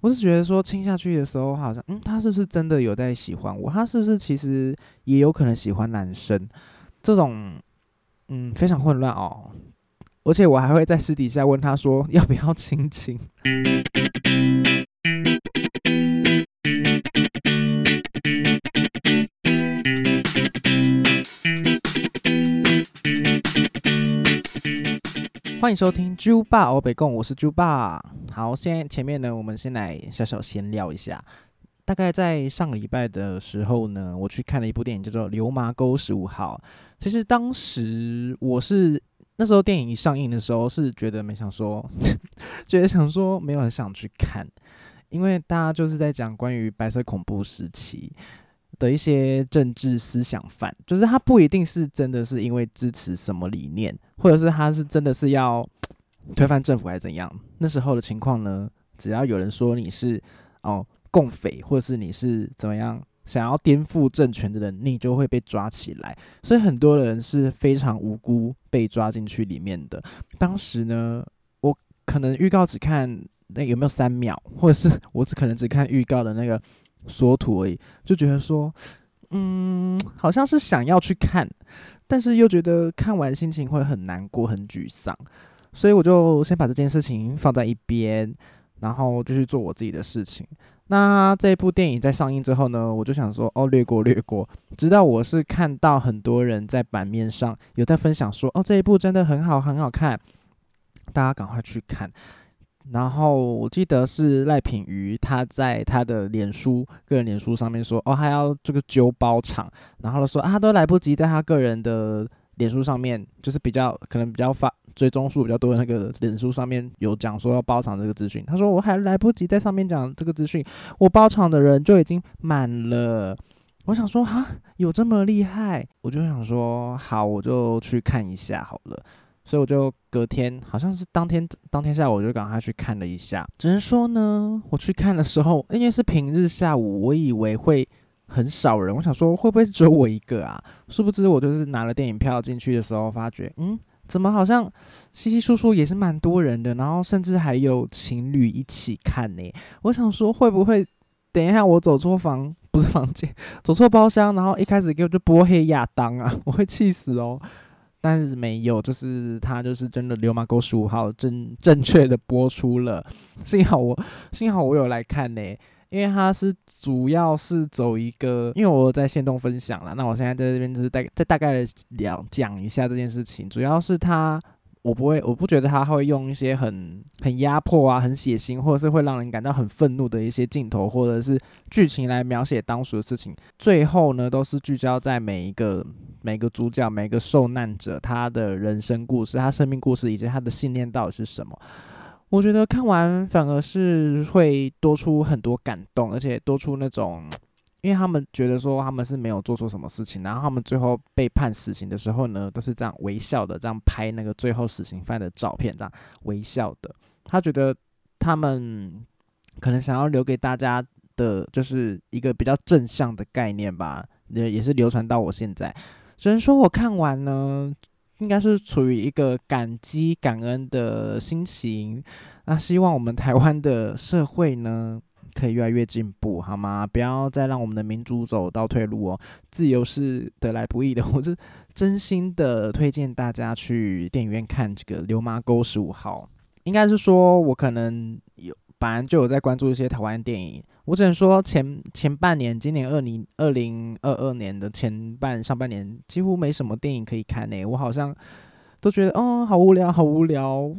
我是觉得说亲下去的时候，好像嗯，他是不是真的有在喜欢我？他是不是其实也有可能喜欢男生？这种嗯非常混乱哦。而且我还会在私底下问他说 要不要亲亲。欢迎收听猪爸欧北贡，我是猪爸。好，现在前面呢，我们先来小小闲聊一下。大概在上个礼拜的时候呢，我去看了一部电影，叫做《流麻沟十五号》。其实当时我是那时候电影一上映的时候，是觉得没想说，觉得想说没有很想去看，因为大家就是在讲关于白色恐怖时期。的一些政治思想犯，就是他不一定是真的是因为支持什么理念，或者是他是真的是要推翻政府还是怎样。那时候的情况呢，只要有人说你是哦共匪，或者是你是怎么样想要颠覆政权的人，你就会被抓起来。所以很多人是非常无辜被抓进去里面的。当时呢，我可能预告只看那有没有三秒，或者是 我只可能只看预告的那个。缩图而已，就觉得说，嗯，好像是想要去看，但是又觉得看完心情会很难过、很沮丧，所以我就先把这件事情放在一边，然后就去做我自己的事情。那这部电影在上映之后呢，我就想说，哦，略过略过。直到我是看到很多人在版面上有在分享说，哦，这一部真的很好，很好看，大家赶快去看。然后我记得是赖品瑜，他在他的脸书个人脸书上面说，哦，还要这个揪包场，然后说啊，都来不及在他个人的脸书上面，就是比较可能比较发追踪数比较多的那个脸书上面有讲说要包场这个资讯，他说我还来不及在上面讲这个资讯，我包场的人就已经满了。我想说哈，有这么厉害？我就想说好，我就去看一下好了。所以我就隔天，好像是当天当天下午，我就赶快去看了一下。只能说呢，我去看的时候，因为是平日下午，我以为会很少人。我想说，会不会只有我一个啊？殊不知，我就是拿了电影票进去的时候，发觉，嗯，怎么好像稀稀疏疏也是蛮多人的，然后甚至还有情侣一起看呢。我想说，会不会等一下我走错房，不是房间，走错包厢，然后一开始给我就播黑亚当啊，我会气死哦。但是没有，就是他就是真的《流氓狗十五号》正正确的播出了，幸好我幸好我有来看呢，因为他是主要是走一个，因为我在线动分享了，那我现在在这边就是大再大概聊讲一下这件事情，主要是他。我不会，我不觉得他会用一些很很压迫啊、很血腥，或者是会让人感到很愤怒的一些镜头，或者是剧情来描写当时的事情。最后呢，都是聚焦在每一个每个主角、每个受难者他的人生故事、他生命故事以及他的信念到底是什么。我觉得看完反而是会多出很多感动，而且多出那种。因为他们觉得说他们是没有做错什么事情，然后他们最后被判死刑的时候呢，都是这样微笑的，这样拍那个最后死刑犯的照片，这样微笑的。他觉得他们可能想要留给大家的就是一个比较正向的概念吧，也也是流传到我现在。只能说我看完呢，应该是处于一个感激感恩的心情。那希望我们台湾的社会呢。可以越来越进步，好吗？不要再让我们的民主走倒退路哦。自由是得来不易的，我是真心的推荐大家去电影院看这个《流麻沟十五号》。应该是说，我可能有本来就有在关注一些台湾电影。我只能说，前前半年，今年二零二零二二年的前半上半年，几乎没什么电影可以看呢。我好像都觉得，哦，好无聊，好无聊。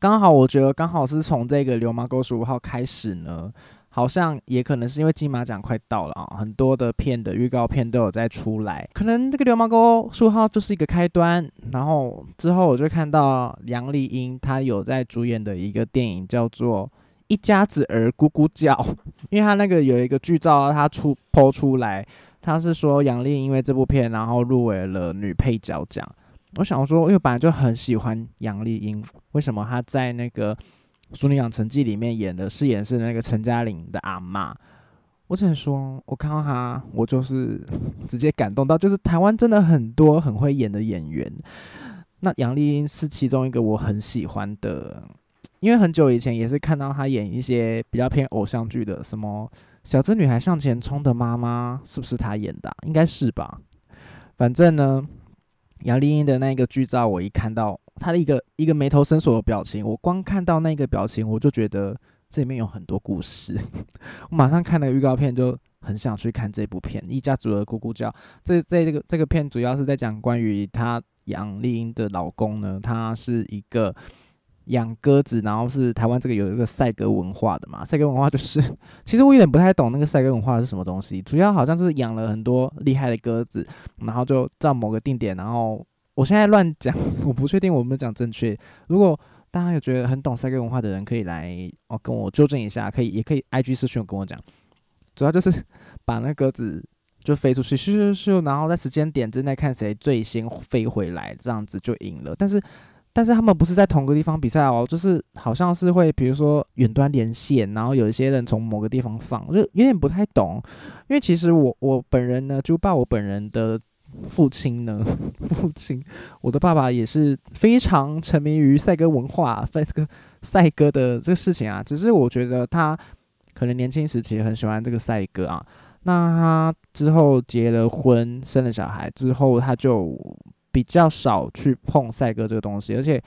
刚好我觉得刚好是从这个《流氓沟十五号》开始呢，好像也可能是因为金马奖快到了啊，很多的片的预告片都有在出来，可能这个《流氓沟十五号》就是一个开端。然后之后我就看到杨丽英她有在主演的一个电影叫做《一家子儿咕咕叫》，因为她那个有一个剧照，她出抛出来，她是说杨丽因为这部片然后入围了女配角奖。我想说，因为本来就很喜欢杨丽英，为什么她在那个《淑女养成记》里面演的饰演是那个陈嘉玲的阿妈？我只能说，我看到她，我就是直接感动到，就是台湾真的很多很会演的演员，那杨丽英是其中一个我很喜欢的因为很久以前也是看到她演一些比较偏偶像剧的，什么《小镇女孩向前冲的妈妈》，是不是她演的？应该是吧。反正呢，杨丽英的那个剧照，我一看到她的一个一个眉头深锁的表情，我光看到那个表情，我就觉得这里面有很多故事。我马上看了预告片，就很想去看这部片《一家族的咕咕叫》。这这这个这个片主要是在讲关于她杨丽英的老公呢，他是一个。养鸽子，然后是台湾这个有一个赛鸽文化的嘛？赛鸽文化就是，其实我有点不太懂那个赛鸽文化是什么东西。主要好像是养了很多厉害的鸽子，然后就到某个定点，然后我现在乱讲，我不确定我们讲正确。如果大家有觉得很懂赛鸽文化的人，可以来哦跟我纠正一下，可以也可以 I G 私讯跟我讲。主要就是把那鸽子就飞出去，咻咻咻，然后在时间点之内看谁最先飞回来，这样子就赢了。但是。但是他们不是在同个地方比赛哦，就是好像是会，比如说远端连线，然后有一些人从某个地方放，就有点不太懂。因为其实我我本人呢，就爸我本人的父亲呢，父亲，我的爸爸也是非常沉迷于赛鸽文化，赛这个赛鸽的这个事情啊。只是我觉得他可能年轻时期很喜欢这个赛鸽啊，那他之后结了婚，生了小孩之后，他就。比较少去碰赛哥这个东西，而且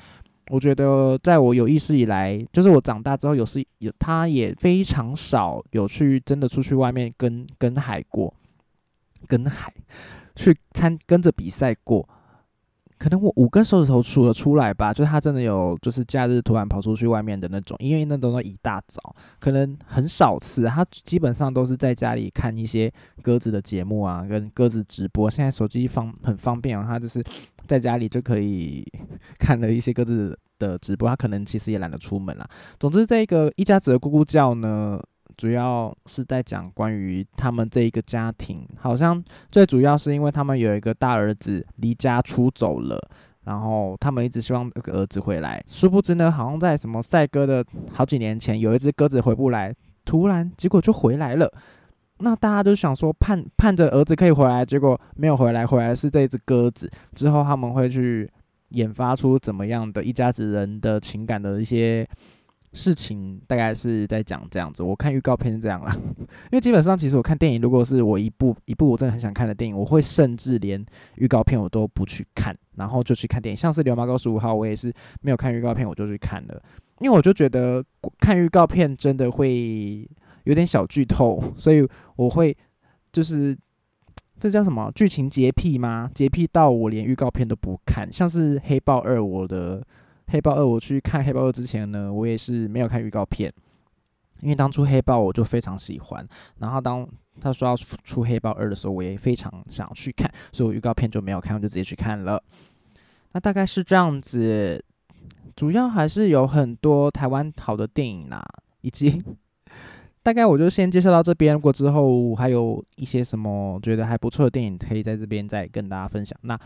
我觉得在我有意识以来，就是我长大之后有时有，他也非常少有去真的出去外面跟跟海过，跟海去参跟着比赛过。可能我五根手指头数得出来吧，就是他真的有，就是假日突然跑出去外面的那种，因为那都是一大早，可能很少次。他基本上都是在家里看一些鸽子的节目啊，跟鸽子直播。现在手机方很方便啊，他就是在家里就可以看了一些鸽子的直播。他可能其实也懒得出门啦。总之，这个一家子的咕咕叫呢。主要是在讲关于他们这一个家庭，好像最主要是因为他们有一个大儿子离家出走了，然后他们一直希望儿子回来，殊不知呢，好像在什么赛鸽的好几年前，有一只鸽子回不来，突然结果就回来了，那大家都想说盼盼着儿子可以回来，结果没有回来，回来是这只鸽子，之后他们会去研发出怎么样的一家子人的情感的一些。事情大概是在讲这样子，我看预告片是这样啦，因为基本上其实我看电影，如果是我一部一部我真的很想看的电影，我会甚至连预告片我都不去看，然后就去看电影。像是《流氓高十五号》，我也是没有看预告片我就去看了，因为我就觉得看预告片真的会有点小剧透，所以我会就是这叫什么剧情洁癖吗？洁癖到我连预告片都不看，像是《黑豹二》，我的。黑豹二，我去看黑豹二之前呢，我也是没有看预告片，因为当初黑豹我就非常喜欢，然后当他说要出黑豹二的时候，我也非常想去看，所以我预告片就没有看，我就直接去看了。那大概是这样子，主要还是有很多台湾好的电影啦，以及 大概我就先介绍到这边，如果之后还有一些什么觉得还不错的电影，可以在这边再跟大家分享。那。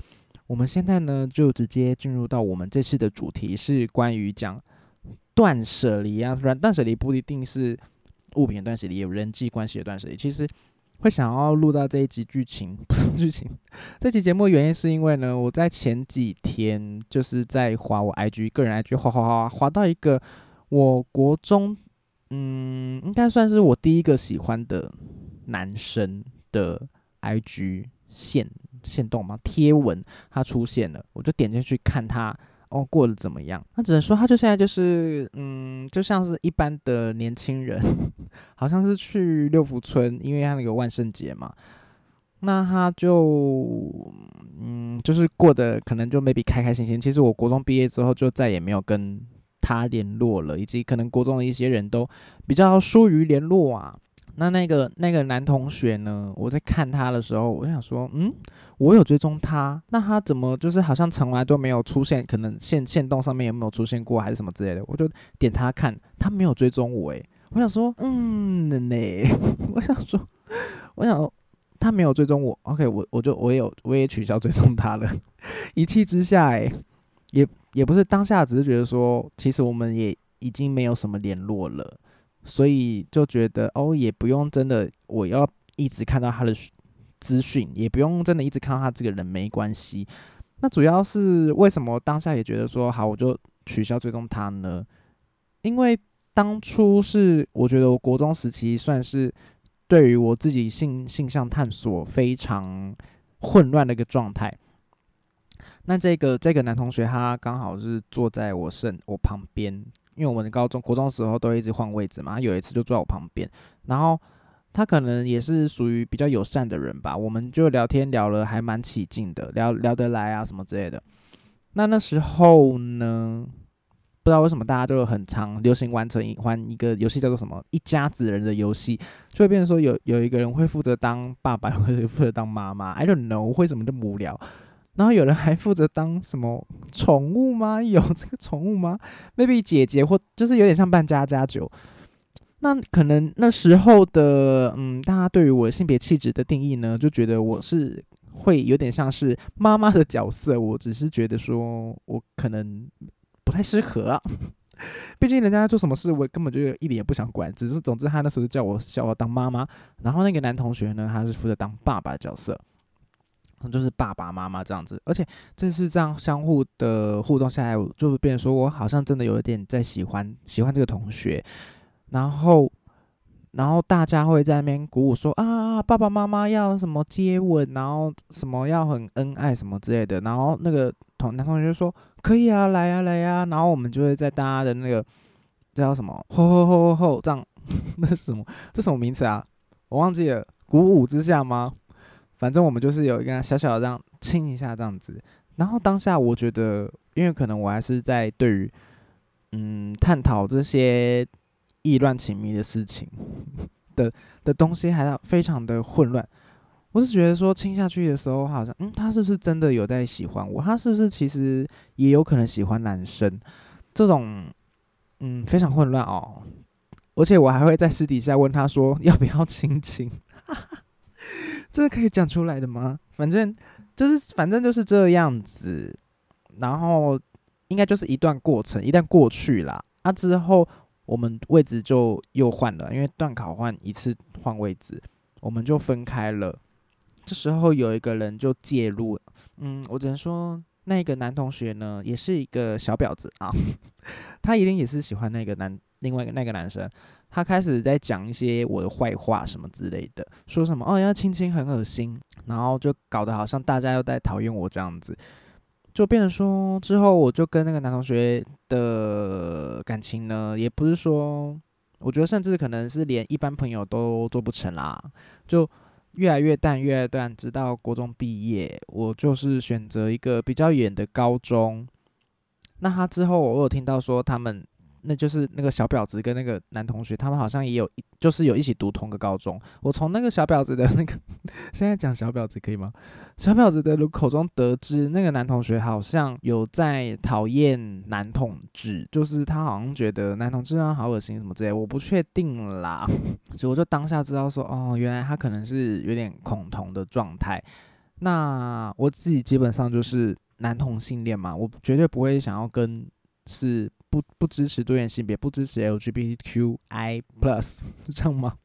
我们现在呢，就直接进入到我们这次的主题，是关于讲断舍离啊。不然断舍离不一定是物品断舍离，也有人际关系的断舍离。其实会想要录到这一集剧情，不是剧情，这集节目的原因是因为呢，我在前几天就是在划我 IG 个人 IG，划划划划到一个我国中，嗯，应该算是我第一个喜欢的男生的 IG 线。线动吗？贴文它出现了，我就点进去看他哦过得怎么样。他只能说，他就现在就是嗯，就像是一般的年轻人，好像是去六福村，因为他那个万圣节嘛。那他就嗯，就是过得可能就 maybe 开开心心。其实我国中毕业之后就再也没有跟他联络了，以及可能国中的一些人都比较疏于联络啊。那那个那个男同学呢？我在看他的时候，我想说，嗯，我有追踪他，那他怎么就是好像从来都没有出现？可能线线动上面有没有出现过，还是什么之类的？我就点他看，他没有追踪我，诶，我想说，嗯呢，我想说，我想他没有追踪我，OK，我我就我也有我也取消追踪他了。一气之下，诶，也也不是当下，只是觉得说，其实我们也已经没有什么联络了。所以就觉得哦，也不用真的，我要一直看到他的资讯，也不用真的一直看到他这个人，没关系。那主要是为什么当下也觉得说好，我就取消追踪他呢？因为当初是我觉得我国中时期算是对于我自己性性向探索非常混乱的一个状态。那这个这个男同学他刚好是坐在我身我旁边，因为我们高中国中时候都一直换位置嘛，有一次就坐在我旁边，然后他可能也是属于比较友善的人吧，我们就聊天聊了还蛮起劲的，聊聊得来啊什么之类的。那那时候呢，不知道为什么大家都有很常流行玩成一玩一个游戏叫做什么一家子人的游戏，就会变成说有有一个人会负责当爸爸，或者负责当妈妈，I don't know 为什么这么无聊。然后有人还负责当什么宠物吗？有这个宠物吗？maybe 姐姐或就是有点像扮家家酒。那可能那时候的嗯，大家对于我性别气质的定义呢，就觉得我是会有点像是妈妈的角色。我只是觉得说我可能不太适合，毕竟人家做什么事，我根本就一点也不想管。只是总之他那时候叫我叫我当妈妈，然后那个男同学呢，他是负责当爸爸的角色。就是爸爸妈妈这样子，而且这是这样相互的互动下来，就变成说我好像真的有一点在喜欢喜欢这个同学，然后然后大家会在那边鼓舞说啊，爸爸妈妈要什么接吻，然后什么要很恩爱什么之类的，然后那个同男同学说可以啊，来啊来呀，然后我们就会在大家的那个叫什么吼吼吼吼吼这样，那是什么？这什么名词啊？我忘记了，鼓舞之下吗？反正我们就是有一个小小的这样亲一下这样子，然后当下我觉得，因为可能我还是在对于嗯探讨这些意乱情迷的事情 的的东西，还要非常的混乱。我是觉得说亲下去的时候，好像嗯，他是不是真的有在喜欢我？他是不是其实也有可能喜欢男生？这种嗯非常混乱哦。而且我还会在私底下问他说 要不要亲亲。这是可以讲出来的吗？反正就是，反正就是这样子。然后应该就是一段过程，一旦过去了，啊之后我们位置就又换了，因为段考换一次换位置，我们就分开了。这时候有一个人就介入，嗯，我只能说那个男同学呢，也是一个小婊子啊，他一定也是喜欢那个男，另外一个那个男生。他开始在讲一些我的坏话什么之类的，说什么哦要亲亲很恶心，然后就搞得好像大家又在讨厌我这样子，就变成说之后我就跟那个男同学的感情呢，也不是说，我觉得甚至可能是连一般朋友都做不成啦，就越来越淡越来越淡，直到国中毕业，我就是选择一个比较远的高中。那他之后我有听到说他们。那就是那个小婊子跟那个男同学，他们好像也有一，就是有一起读同个高中。我从那个小婊子的那个，现在讲小婊子可以吗？小婊子的口中得知，那个男同学好像有在讨厌男同志，就是他好像觉得男同志啊好恶心什么之类，我不确定啦。所以我就当下知道说，哦，原来他可能是有点恐同的状态。那我自己基本上就是男同性恋嘛，我绝对不会想要跟是。不不支持多元性别，不支持 LGBTQI plus 这样吗？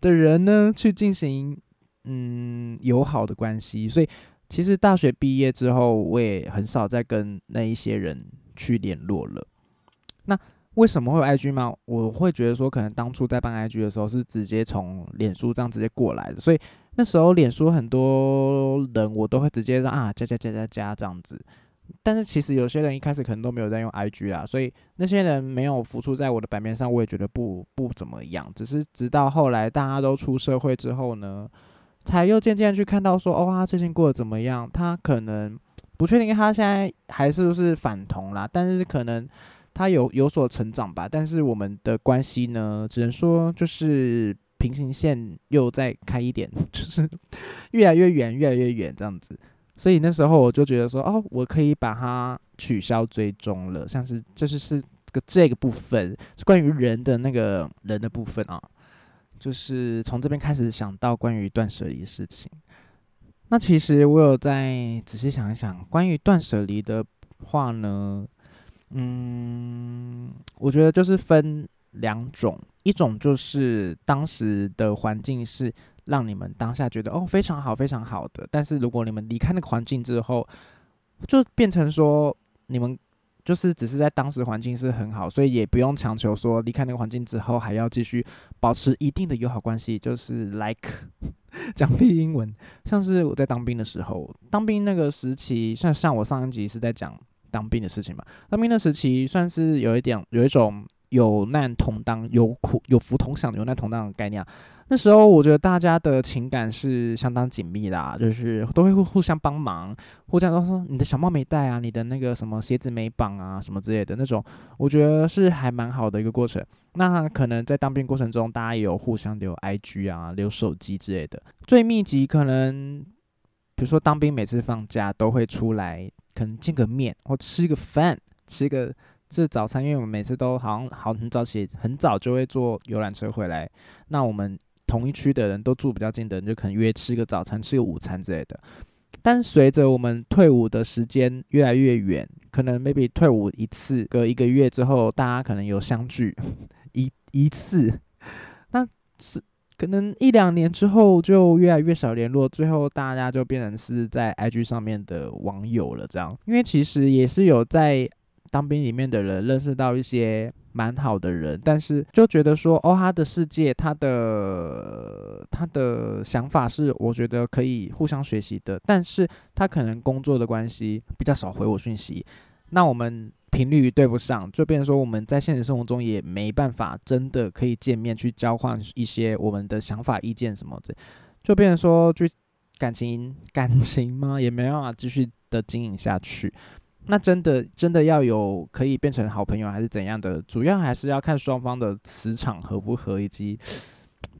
的人呢，去进行嗯友好的关系。所以其实大学毕业之后，我也很少再跟那一些人去联络了。那为什么会有 IG 吗？我会觉得说，可能当初在办 IG 的时候是直接从脸书这样直接过来的，所以那时候脸书很多人我都会直接让啊加加加加加这样子。但是其实有些人一开始可能都没有在用 IG 啊，所以那些人没有浮出在我的版面上，我也觉得不不怎么样。只是直到后来大家都出社会之后呢，才又渐渐去看到说，哦，他最近过得怎么样？他可能不确定他现在还是不是反同啦，但是可能他有有所成长吧。但是我们的关系呢，只能说就是平行线又再开一点，就是越来越远，越来越远这样子。所以那时候我就觉得说，哦，我可以把它取消追踪了，像是这是是个这个部分是关于人的那个人的部分啊，就是从这边开始想到关于断舍离的事情。那其实我有在仔细想一想，关于断舍离的话呢，嗯，我觉得就是分两种，一种就是当时的环境是。让你们当下觉得哦非常好非常好的，但是如果你们离开那个环境之后，就变成说你们就是只是在当时环境是很好，所以也不用强求说离开那个环境之后还要继续保持一定的友好关系。就是 like 讲屁英文，像是我在当兵的时候，当兵那个时期，像像我上一集是在讲当兵的事情嘛，当兵的时期算是有一点有一种。有难同当，有苦有福同享，有难同当的概念。那时候我觉得大家的情感是相当紧密的，就是都会互互相帮忙，互相都说你的小帽没戴啊，你的那个什么鞋子没绑啊，什么之类的那种，我觉得是还蛮好的一个过程。那可能在当兵过程中，大家也有互相留 IG 啊，留手机之类的。最密集可能，比如说当兵每次放假都会出来，可能见个面或吃个饭，吃个。是早餐，因为我们每次都好像好很早起，很早就会坐游览车回来。那我们同一区的人都住比较近的人，就可能约吃个早餐、吃个午餐之类的。但随着我们退伍的时间越来越远，可能 maybe 退伍一次，隔一个月之后，大家可能有相聚 一一次，那是可能一两年之后就越来越少联络，最后大家就变成是在 IG 上面的网友了。这样，因为其实也是有在。当兵里面的人认识到一些蛮好的人，但是就觉得说，哦，他的世界，他的他的想法是我觉得可以互相学习的，但是他可能工作的关系比较少回我讯息，那我们频率对不上，就变成说我们在现实生活中也没办法真的可以见面去交换一些我们的想法意见什么的，就变成说就感情 感情吗？也没办法继续的经营下去。那真的真的要有可以变成好朋友还是怎样的？主要还是要看双方的磁场合不合，以及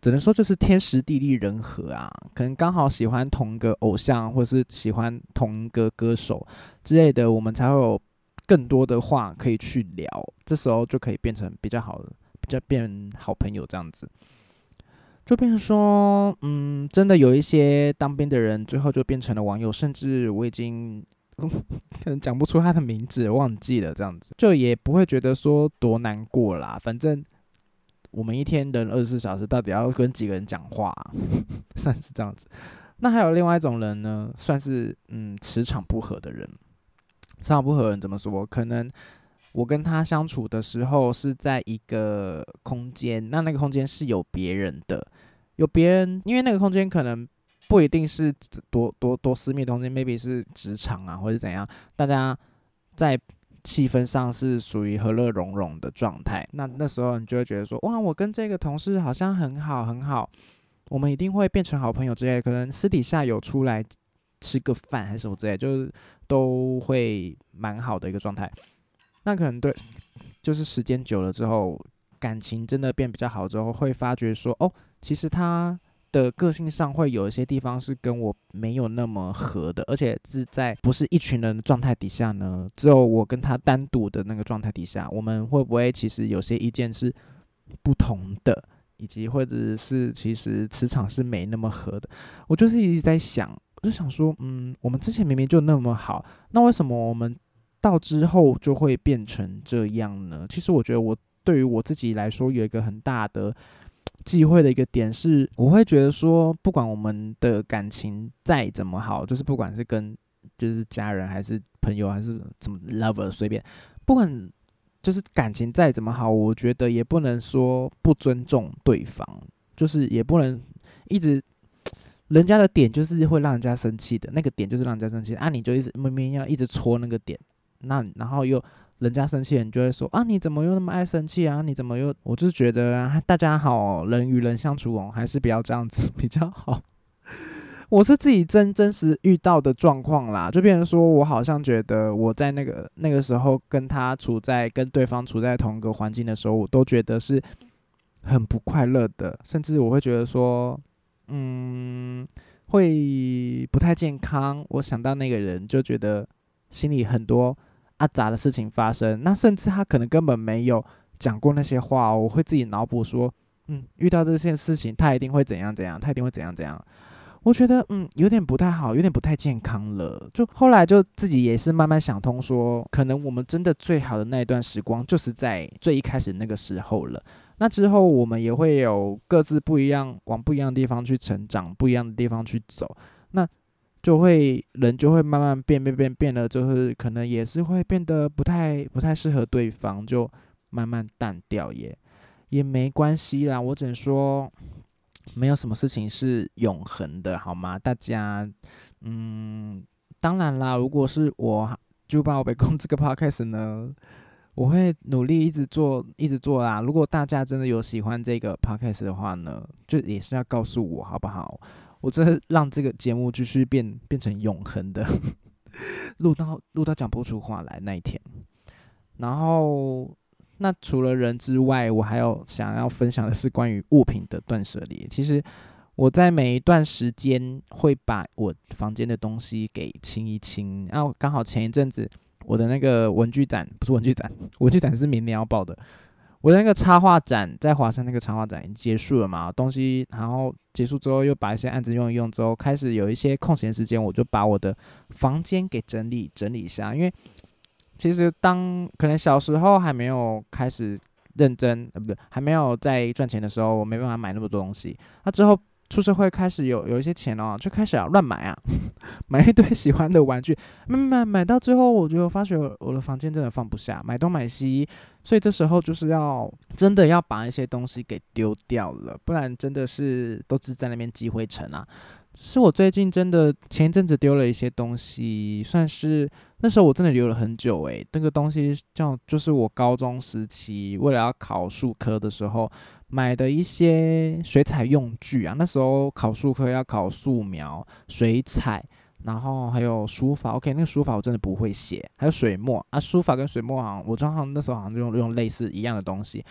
只能说就是天时地利人和啊。可能刚好喜欢同一个偶像，或是喜欢同一个歌手之类的，我们才会有更多的话可以去聊。这时候就可以变成比较好的，比较变好朋友这样子。就变成说，嗯，真的有一些当兵的人，最后就变成了网友，甚至我已经。可能讲不出他的名字，忘记了这样子，就也不会觉得说多难过啦。反正我们一天人二十四小时，到底要跟几个人讲话，算是这样子。那还有另外一种人呢，算是嗯磁场不合的人。磁场不合的人怎么说？可能我跟他相处的时候是在一个空间，那那个空间是有别人的，有别人，因为那个空间可能。不一定是多多多私密的空间，maybe 是职场啊，或者怎样，大家在气氛上是属于和乐融融的状态。那那时候你就会觉得说，哇，我跟这个同事好像很好很好，我们一定会变成好朋友之类。可能私底下有出来吃个饭还是什么之类，就是都会蛮好的一个状态。那可能对，就是时间久了之后，感情真的变比较好之后，会发觉说，哦，其实他。的个性上会有一些地方是跟我没有那么合的，而且是在不是一群人的状态底下呢，只有我跟他单独的那个状态底下，我们会不会其实有些意见是不同的，以及或者是其实磁场是没那么合的？我就是一直在想，我就想说，嗯，我们之前明明就那么好，那为什么我们到之后就会变成这样呢？其实我觉得我对于我自己来说有一个很大的。忌讳的一个点是，我会觉得说，不管我们的感情再怎么好，就是不管是跟就是家人还是朋友还是怎么 lover 随便，不管就是感情再怎么好，我觉得也不能说不尊重对方，就是也不能一直人家的点就是会让人家生气的那个点就是让人家生气，啊，你就一直明明要一直戳那个点，那然后又。人家生气，你就会说啊，你怎么又那么爱生气啊？你怎么又……我就觉得啊大家好，人与人相处哦，还是不要这样子比较好。我是自己真真实遇到的状况啦，就变成说我好像觉得我在那个那个时候跟他处在跟对方处在同一个环境的时候，我都觉得是很不快乐的，甚至我会觉得说，嗯，会不太健康。我想到那个人，就觉得心里很多。阿杂的事情发生，那甚至他可能根本没有讲过那些话，我会自己脑补说，嗯，遇到这件事情，他一定会怎样怎样，他一定会怎样怎样。我觉得，嗯，有点不太好，有点不太健康了。就后来就自己也是慢慢想通，说可能我们真的最好的那一段时光，就是在最一开始那个时候了。那之后我们也会有各自不一样，往不一样的地方去成长，不一样的地方去走。那就会人就会慢慢变变变变了，就是可能也是会变得不太不太适合对方，就慢慢淡掉也也没关系啦。我只能说，没有什么事情是永恒的，好吗？大家，嗯，当然啦，如果是我就把我被攻这个 podcast 呢。我会努力一直做，一直做啦。如果大家真的有喜欢这个 podcast 的话呢，就也是要告诉我好不好？我真的让这个节目继续变变成永恒的，录到录到讲不出话来那一天。然后，那除了人之外，我还有想要分享的是关于物品的断舍离。其实我在每一段时间会把我房间的东西给清一清，然后刚好前一阵子。我的那个文具展不是文具展，文具展是明年要报的。我那个插画展在华山那个插画展已经结束了嘛？东西然后结束之后，又把一些案子用一用之后，开始有一些空闲时间，我就把我的房间给整理整理一下。因为其实当可能小时候还没有开始认真，呃，不对，还没有在赚钱的时候，我没办法买那么多东西。那之后。出社会开始有有一些钱哦，就开始要乱买啊，买一堆喜欢的玩具，买买买到最后，我就发觉我的房间真的放不下，买东买西，所以这时候就是要真的要把一些东西给丢掉了，不然真的是都是在那边积灰尘啊。是我最近真的前一阵子丢了一些东西，算是那时候我真的留了很久诶，那个东西叫就是我高中时期为了要考数科的时候。买的一些水彩用具啊，那时候考数科要考素描、水彩，然后还有书法。OK，那个书法我真的不会写，还有水墨啊，书法跟水墨好像我正好那时候好像用用类似一样的东西，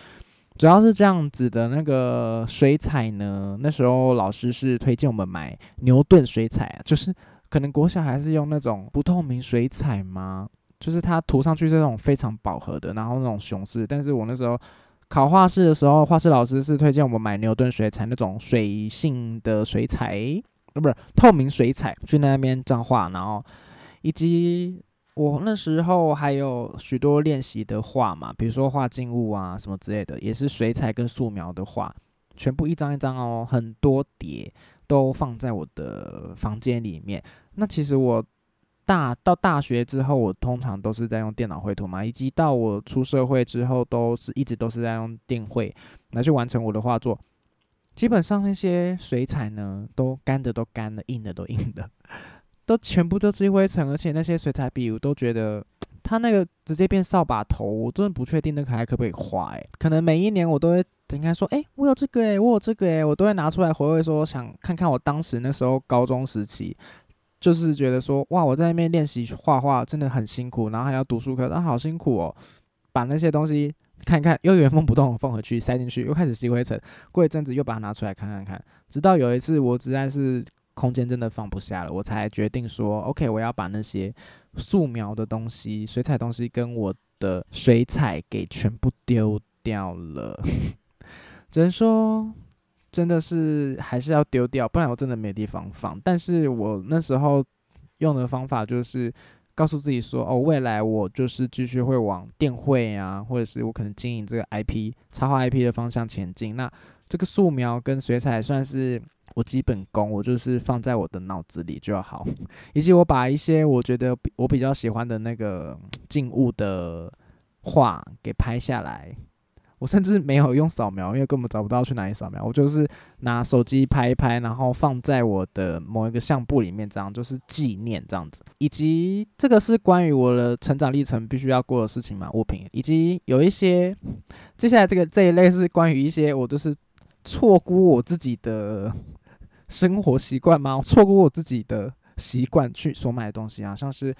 主要是这样子的。那个水彩呢，那时候老师是推荐我们买牛顿水彩，就是可能国小还是用那种不透明水彩吗？就是它涂上去是那种非常饱和的，然后那种熊式，但是我那时候。考画室的时候，画室老师是推荐我们买牛顿水彩那种水性的水彩，呃，不是透明水彩，去那边这样画。然后，以及我那时候还有许多练习的画嘛，比如说画静物啊什么之类的，也是水彩跟素描的画，全部一张一张哦，很多叠都放在我的房间里面。那其实我。大到大学之后，我通常都是在用电脑绘图嘛，以及到我出社会之后，都是一直都是在用电绘来去完成我的画作。基本上那些水彩呢，都干的都干了，硬的都硬的，都全部都积灰尘。而且那些水彩笔，我都觉得它那个直接变扫把头，我真的不确定那个还可不可以画。诶，可能每一年我都会应该说，诶，我有这个诶，我有这个诶，我都会拿出来回味，说想看看我当时那时候高中时期。就是觉得说，哇，我在那边练习画画真的很辛苦，然后还要读书课，啊，好辛苦哦。把那些东西看看，又原封不动放回去，塞进去，又开始吸灰尘。过一阵子又把它拿出来看看看，直到有一次我实在是空间真的放不下了，我才决定说，OK，我要把那些素描的东西、水彩东西跟我的水彩给全部丢掉了。只能说。真的是还是要丢掉，不然我真的没地方放。但是我那时候用的方法就是告诉自己说：“哦，未来我就是继续会往电绘啊，或者是我可能经营这个 IP 插画 IP 的方向前进。那这个素描跟水彩算是我基本功，我就是放在我的脑子里就好。以及我把一些我觉得我比较喜欢的那个静物的画给拍下来。”我甚至没有用扫描，因为根本找不到去哪里扫描。我就是拿手机拍一拍，然后放在我的某一个相簿里面，这样就是纪念这样子。以及这个是关于我的成长历程必须要过的事情嘛，物品。以及有一些接下来这个这一类是关于一些我就是错估我自己的生活习惯吗？错估我自己的习惯去所买的东西啊，像是。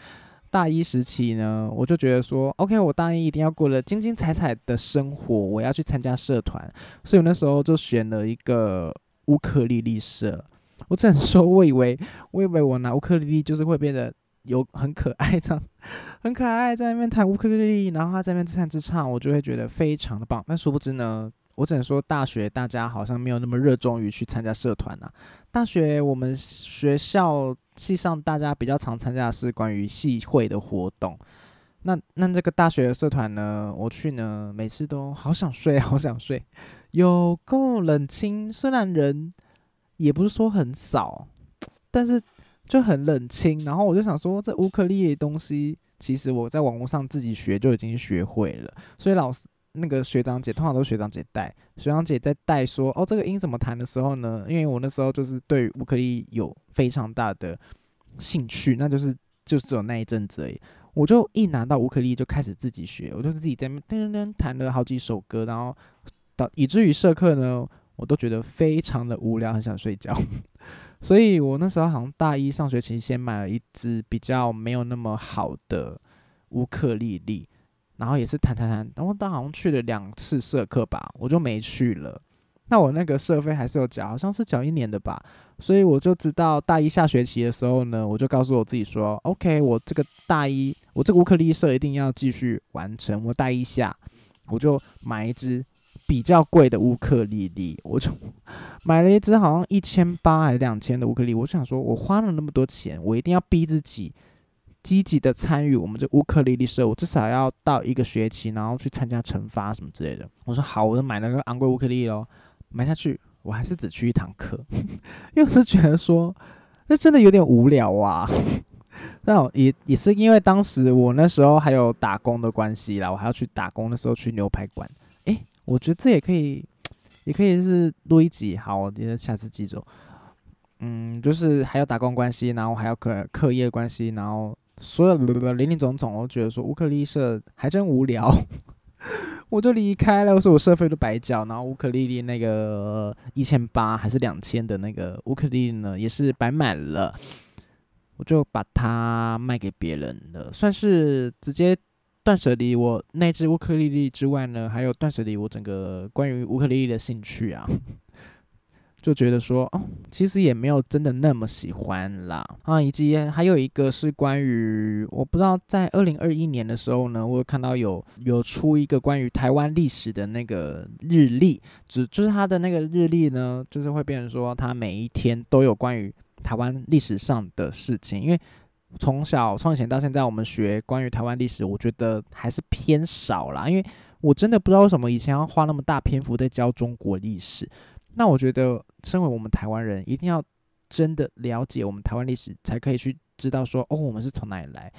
大一时期呢，我就觉得说，OK，我大一一定要过了精精彩彩的生活，我要去参加社团，所以我那时候就选了一个乌克丽丽社。我只能说，我以为，我以为我拿乌克丽丽就是会变得有很可爱，这样 很可爱，在那边弹乌克丽丽，然后他在那边自弹自唱，我就会觉得非常的棒。但殊不知呢。我只能说，大学大家好像没有那么热衷于去参加社团啊。大学我们学校系上大家比较常参加的是关于系会的活动。那那这个大学的社团呢，我去呢，每次都好想睡，好想睡，有够冷清。虽然人也不是说很少，但是就很冷清。然后我就想说，这乌克丽丽东西，其实我在网络上自己学就已经学会了。所以老师那个学长姐通常都是学长姐带，学长姐在带说，哦，这个音怎么弹的时候呢？因为我那时候就是对乌克丽有非常大的兴趣，那就是就只有那一阵子而已。我就一拿到乌克丽就开始自己学，我就是自己在那噔噔噔弹了好几首歌，然后到以至于社课呢，我都觉得非常的无聊，很想睡觉。所以我那时候好像大一上学期先买了一支比较没有那么好的乌克丽丽，然后也是弹弹弹，然后当好像去了两次社课吧，我就没去了。那我那个社费还是有缴，好像是缴一年的吧，所以我就知道大一下学期的时候呢，我就告诉我自己说，OK，我这个大一，我这个乌克丽丽社一定要继续完成。我大一下，我就买一支比较贵的乌克丽丽，我就 买了一支好像一千八还是两千的乌克丽丽。我想说，我花了那么多钱，我一定要逼自己积极的参与我们这乌克丽丽社，我至少要到一个学期，然后去参加惩罚什么之类的。我说好，我就买了个昂贵乌克丽丽喽。买下去，我还是只去一堂课，又是觉得说，那真的有点无聊啊。那也也是因为当时我那时候还有打工的关系啦，我还要去打工的时候去牛排馆。诶，我觉得这也可以，也可以是录一集。好，我下次记住。嗯，就是还有打工关系，然后还有课课业关系，然后所有林林总总，我觉得说乌克丽社还真无聊。我就离开了，我说我社费都白缴，然后乌克丽丽那个一千八还是两千的那个乌克丽丽呢，也是白买了，我就把它卖给别人了，算是直接断舍离我那只乌克丽丽之外呢，还有断舍离我整个关于乌克丽丽的兴趣啊。就觉得说，哦，其实也没有真的那么喜欢啦啊，以及还有一个是关于，我不知道在二零二一年的时候呢，我看到有有出一个关于台湾历史的那个日历，只就是他的那个日历呢，就是会变成说，他每一天都有关于台湾历史上的事情，因为从小从以前到现在，我们学关于台湾历史，我觉得还是偏少啦，因为我真的不知道为什么以前要花那么大篇幅在教中国历史。那我觉得，身为我们台湾人，一定要真的了解我们台湾历史，才可以去知道说，哦，我们是从哪里来。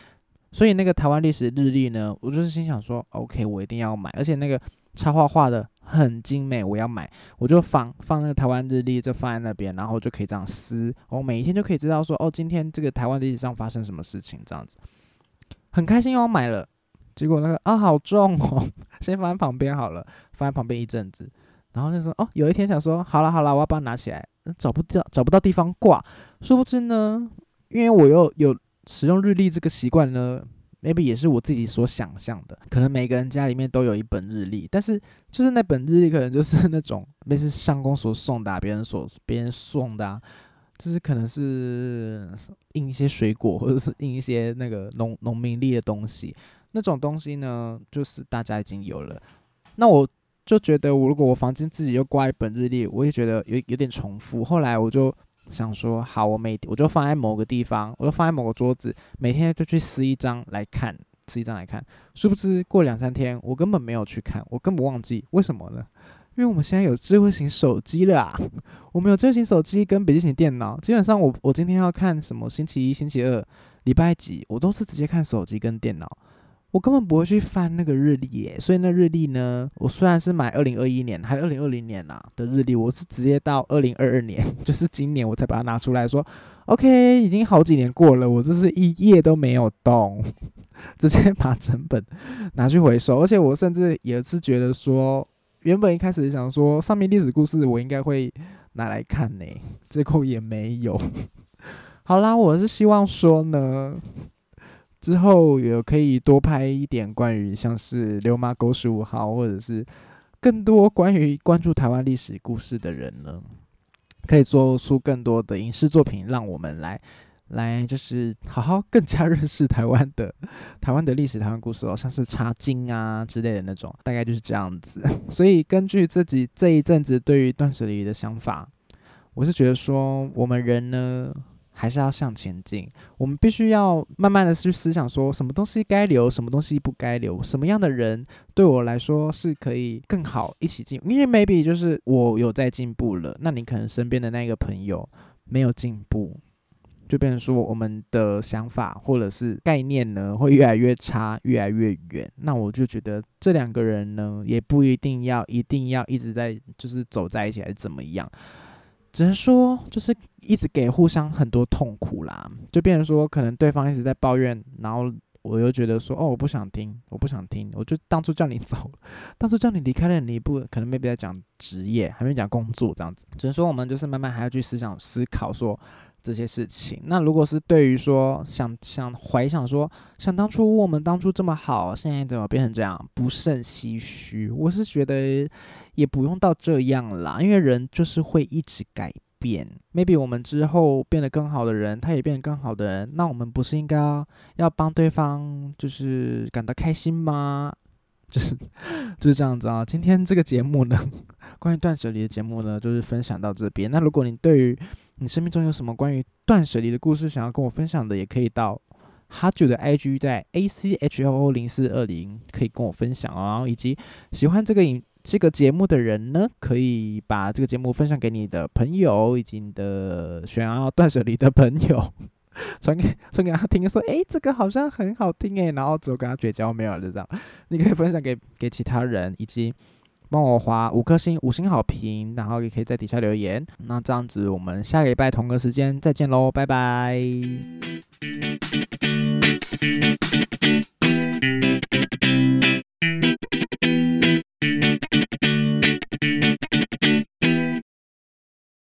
所以那个台湾历史日历呢，我就是心想说，OK，我一定要买，而且那个插画画的很精美，我要买，我就放放那个台湾日历，就放在那边，然后就可以这样撕，我每一天就可以知道说，哦，今天这个台湾历史上发生什么事情，这样子，很开心哦，买了，结果那个啊，好重哦，先放在旁边好了，放在旁边一阵子。然后就说哦，有一天想说好了好了，我要把它拿起来，找不到找不到地方挂。殊不知呢，因为我又有使用日历这个习惯呢，maybe 也是我自己所想象的。可能每个人家里面都有一本日历，但是就是那本日历可能就是那种类似相公所送的，别人所别人送的，就是可能是印一些水果或者是印一些那个农农民历的东西。那种东西呢，就是大家已经有了。那我。就觉得我如果我房间自己又挂一本日历，我也觉得有有点重复。后来我就想说，好，我每我就放在某个地方，我就放在某个桌子，每天就去撕一张来看，撕一张来看。殊不知过两三天，我根本没有去看，我根本忘记，为什么呢？因为我们现在有智慧型手机了啊！我们有智慧型手机跟笔记型电脑，基本上我我今天要看什么星期一、星期二、礼拜几，我都是直接看手机跟电脑。我根本不会去翻那个日历耶，所以那日历呢，我虽然是买二零二一年还是二零二零年呐的日历，我是直接到二零二二年，就是今年我才把它拿出来说，OK，已经好几年过了，我这是一页都没有动，直接把成本拿去回收，而且我甚至也是觉得说，原本一开始想说上面历史故事我应该会拿来看呢，结果也没有。好啦，我是希望说呢。之后也可以多拍一点关于像是流麻沟十五号，或者是更多关于关注台湾历史故事的人呢，可以做出更多的影视作品，让我们来来就是好好更加认识台湾的 台湾的历史、台湾故事哦，像是茶经啊之类的那种，大概就是这样子。所以根据自己这一阵子对于断舍离的想法，我是觉得说我们人呢。还是要向前进，我们必须要慢慢的去思想，说什么东西该留，什么东西不该留，什么样的人对我来说是可以更好一起进，因为 maybe 就是我有在进步了，那你可能身边的那个朋友没有进步，就变成说我们的想法或者是概念呢，会越来越差，越来越远。那我就觉得这两个人呢，也不一定要一定要一直在就是走在一起，还是怎么样。只能说就是一直给互相很多痛苦啦，就变成说可能对方一直在抱怨，然后我又觉得说哦我不想听，我不想听，我就当初叫你走，当初叫你离开了你一步，可能没必要讲职业，还没讲工作这样子。只能说我们就是慢慢还要去思想思考说。这些事情，那如果是对于说想想怀想说，想当初我们当初这么好，现在怎么变成这样，不胜唏嘘。我是觉得也不用到这样啦，因为人就是会一直改变。maybe 我们之后变得更好的人，他也变得更好的人，那我们不是应该要帮对方就是感到开心吗？就是就是这样子啊。今天这个节目呢，关于断舍离的节目呢，就是分享到这边。那如果你对于你生命中有什么关于断舍离的故事想要跟我分享的，也可以到哈九的 IG 在 A C H L O 零四二零可以跟我分享哦。然后以及喜欢这个影这个节目的人呢，可以把这个节目分享给你的朋友以及你的想要断舍离的朋友，传给传给他听，说诶，这个好像很好听诶，然后之后跟他绝交没有，就这样，你可以分享给给其他人以及。帮我划五颗星，五星好评，然后也可以在底下留言。那这样子，我们下个礼拜同个时间再见喽，拜拜。